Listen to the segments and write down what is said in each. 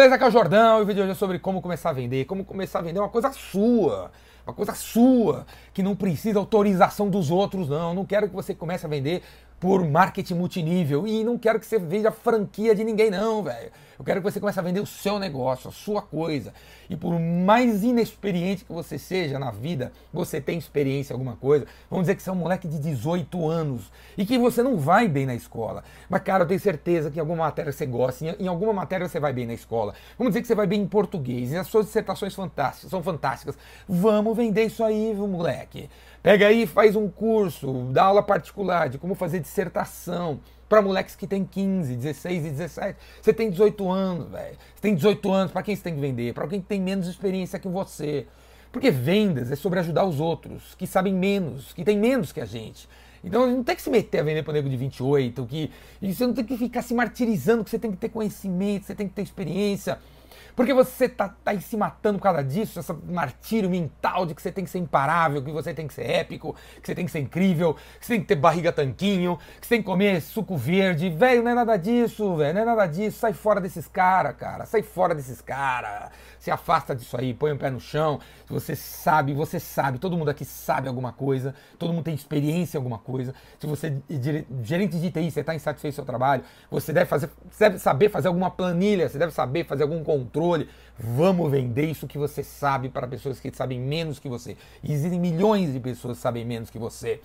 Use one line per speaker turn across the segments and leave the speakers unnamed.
beleza? Aqui é o Jordão e o vídeo hoje é sobre como começar a vender. Como começar a vender uma coisa sua. Uma coisa sua, que não precisa autorização dos outros, não. Não quero que você comece a vender por marketing multinível. E não quero que você veja franquia de ninguém, não, velho. Eu quero que você comece a vender o seu negócio, a sua coisa. E por mais inexperiente que você seja na vida, você tem experiência em alguma coisa. Vamos dizer que você é um moleque de 18 anos e que você não vai bem na escola. Mas, cara, eu tenho certeza que em alguma matéria você gosta, em alguma matéria você vai bem na escola. Vamos dizer que você vai bem em português e as suas dissertações fantásticas, são fantásticas. Vamos vender isso aí, moleque? Pega aí, faz um curso, dá aula particular de como fazer dissertação para moleques que tem 15, 16 e 17. Você tem 18 anos, velho. Você tem 18 anos, para quem você tem que vender? Para quem tem menos experiência que você. Porque vendas é sobre ajudar os outros, que sabem menos, que tem menos que a gente. Então não tem que se meter a vender para o nego de 28, que, e você não tem que ficar se martirizando, que você tem que ter conhecimento, você tem que ter experiência. Porque você tá, tá se matando por causa disso, essa martírio mental de que você tem que ser imparável, que você tem que ser épico, que você tem que ser incrível, que você tem que ter barriga tanquinho, que você tem que comer suco verde. Velho, não é nada disso, velho, não é nada disso. Sai fora desses caras, cara. Sai fora desses caras. Se afasta disso aí, põe o pé no chão. Você sabe, você sabe, todo mundo aqui sabe alguma coisa, todo mundo tem experiência em alguma coisa. Se você é gerente de TI, você está insatisfeito com seu trabalho, você deve, fazer, você deve saber fazer alguma planilha, você deve saber fazer algum controle controle. Vamos vender isso que você sabe para pessoas que sabem menos que você. Existem milhões de pessoas que sabem menos que você.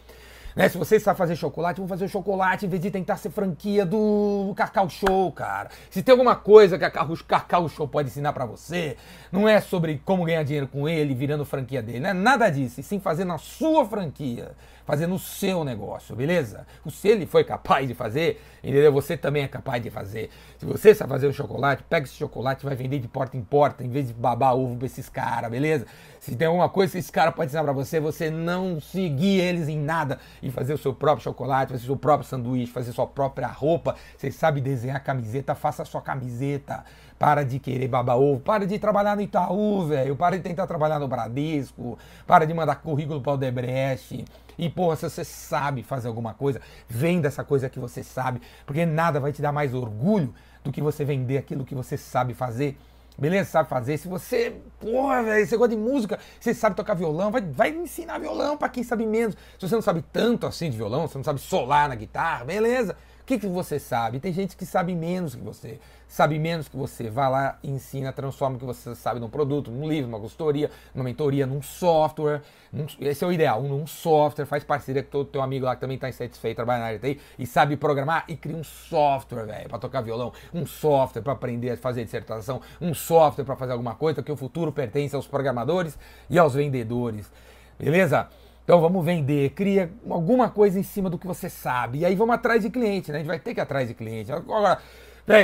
Né? Se você sabe fazer chocolate, vamos fazer o chocolate em vez de tentar ser franquia do Cacau Show, cara. Se tem alguma coisa que a Cacau Show pode ensinar para você, não é sobre como ganhar dinheiro com ele, virando franquia dele, não é nada disso, e sim fazer na sua franquia, fazer no seu negócio, beleza? Se ele foi capaz de fazer, entendeu? Você também é capaz de fazer. Se você sabe fazer o chocolate, pega esse chocolate e vai vender de porta em porta, em vez de babar ovo pra esses caras, beleza? Se tem alguma coisa que esses caras podem ensinar pra você, você não seguir eles em nada e fazer o seu próprio chocolate, fazer o seu próprio sanduíche, fazer sua própria roupa. Você sabe desenhar camiseta, faça sua camiseta. Para de querer babar ovo, para de trabalhar no Itaú, velho. Para de tentar trabalhar no Bradesco, para de mandar currículo para o Debrecht. E, porra, se você sabe fazer alguma coisa, venda essa coisa que você sabe, porque nada vai te dar mais orgulho do que você vender aquilo que você sabe fazer. Beleza? Sabe fazer. Se você, porra, velho, você gosta de música, você sabe tocar violão, vai, vai ensinar violão para quem sabe menos. Se você não sabe tanto assim de violão, você não sabe solar na guitarra, beleza? O que, que você sabe? Tem gente que sabe menos que você, sabe menos que você. Vai lá, ensina, transforma o que você sabe num produto, num livro, numa consultoria, numa mentoria, num software. Num, esse é o ideal, num software. Faz parceria com todo teu amigo lá que também está insatisfeito trabalhando na área e sabe programar e cria um software, velho, para tocar violão, um software para aprender a fazer dissertação, um software para fazer alguma coisa, que o futuro pertence aos programadores e aos vendedores. Beleza? Então vamos vender, cria alguma coisa em cima do que você sabe. E aí vamos atrás de cliente, né? A gente vai ter que ir atrás de cliente. Agora,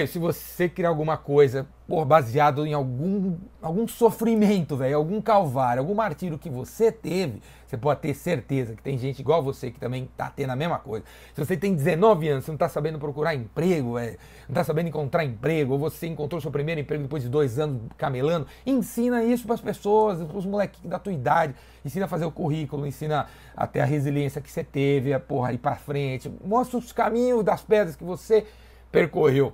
se você criar alguma coisa por baseado em algum, algum sofrimento, velho, algum calvário, algum martírio que você teve, você pode ter certeza que tem gente igual você que também tá tendo a mesma coisa. Se você tem 19 anos, você não tá sabendo procurar emprego, véio, não tá sabendo encontrar emprego, ou você encontrou seu primeiro emprego depois de dois anos camelando, ensina isso para as pessoas, os moleques da tua idade, ensina a fazer o currículo, ensina a ter a resiliência que você teve, a porra, ir para frente, mostra os caminhos das pedras que você percorreu.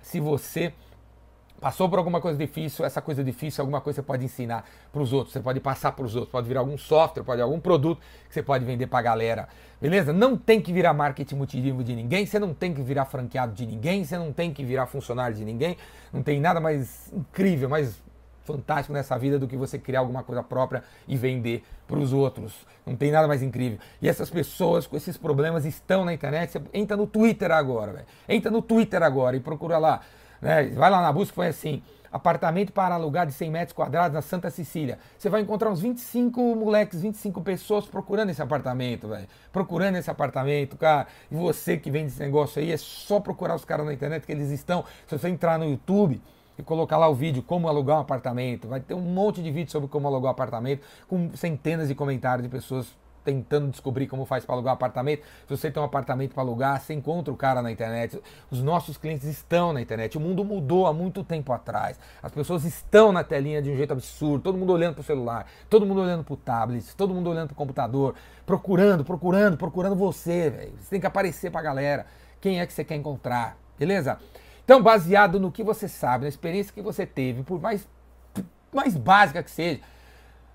Se você passou por alguma coisa difícil, essa coisa difícil, alguma coisa você pode ensinar para os outros, você pode passar para os outros, pode virar algum software, pode algum produto que você pode vender para a galera, beleza? Não tem que virar marketing multinível de ninguém, você não tem que virar franqueado de ninguém, você não tem que virar funcionário de ninguém, não tem nada mais incrível, mais fantástico nessa vida do que você criar alguma coisa própria e vender para os outros. Não tem nada mais incrível. E essas pessoas com esses problemas estão na internet. Você entra no Twitter agora, velho. Entra no Twitter agora e procura lá né? Vai lá na busca, foi assim, apartamento para alugar de 100 metros quadrados na Santa Cecília. Você vai encontrar uns 25 moleques, 25 pessoas procurando esse apartamento, velho. Procurando esse apartamento, cara. E você que vende esse negócio aí, é só procurar os caras na internet que eles estão. Se você entrar no YouTube e colocar lá o vídeo como alugar um apartamento, vai ter um monte de vídeo sobre como alugar um apartamento, com centenas de comentários de pessoas tentando descobrir como faz para alugar um apartamento. Se você tem um apartamento para alugar, você encontra o cara na internet. Os nossos clientes estão na internet. O mundo mudou há muito tempo atrás. As pessoas estão na telinha de um jeito absurdo. Todo mundo olhando para o celular, todo mundo olhando para o tablet, todo mundo olhando para o computador, procurando, procurando, procurando você. Véio. Você tem que aparecer para a galera. Quem é que você quer encontrar? Beleza? Então, baseado no que você sabe, na experiência que você teve, por mais, mais básica que seja,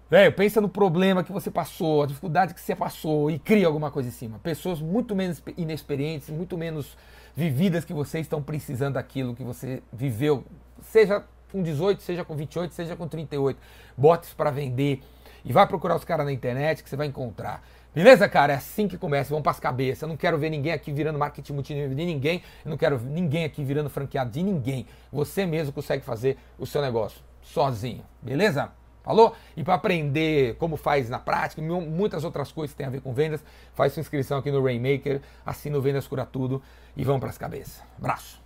velho, pensa no problema que você passou, a dificuldade que você passou e cria alguma coisa em cima. Pessoas muito menos inexperientes, muito menos vividas que você estão precisando daquilo que você viveu, seja com 18, seja com 28, seja com 38. Bote isso para vender e vai procurar os caras na internet que você vai encontrar. Beleza, cara? É assim que começa. Vamos para as cabeças. Eu não quero ver ninguém aqui virando marketing multinível de ninguém. Eu não quero ninguém aqui virando franqueado de ninguém. Você mesmo consegue fazer o seu negócio sozinho. Beleza? Falou? E para aprender como faz na prática, muitas outras coisas que tem a ver com vendas, faz sua inscrição aqui no Rainmaker, assina o Vendas Cura Tudo e vamos para as cabeças. Abraço!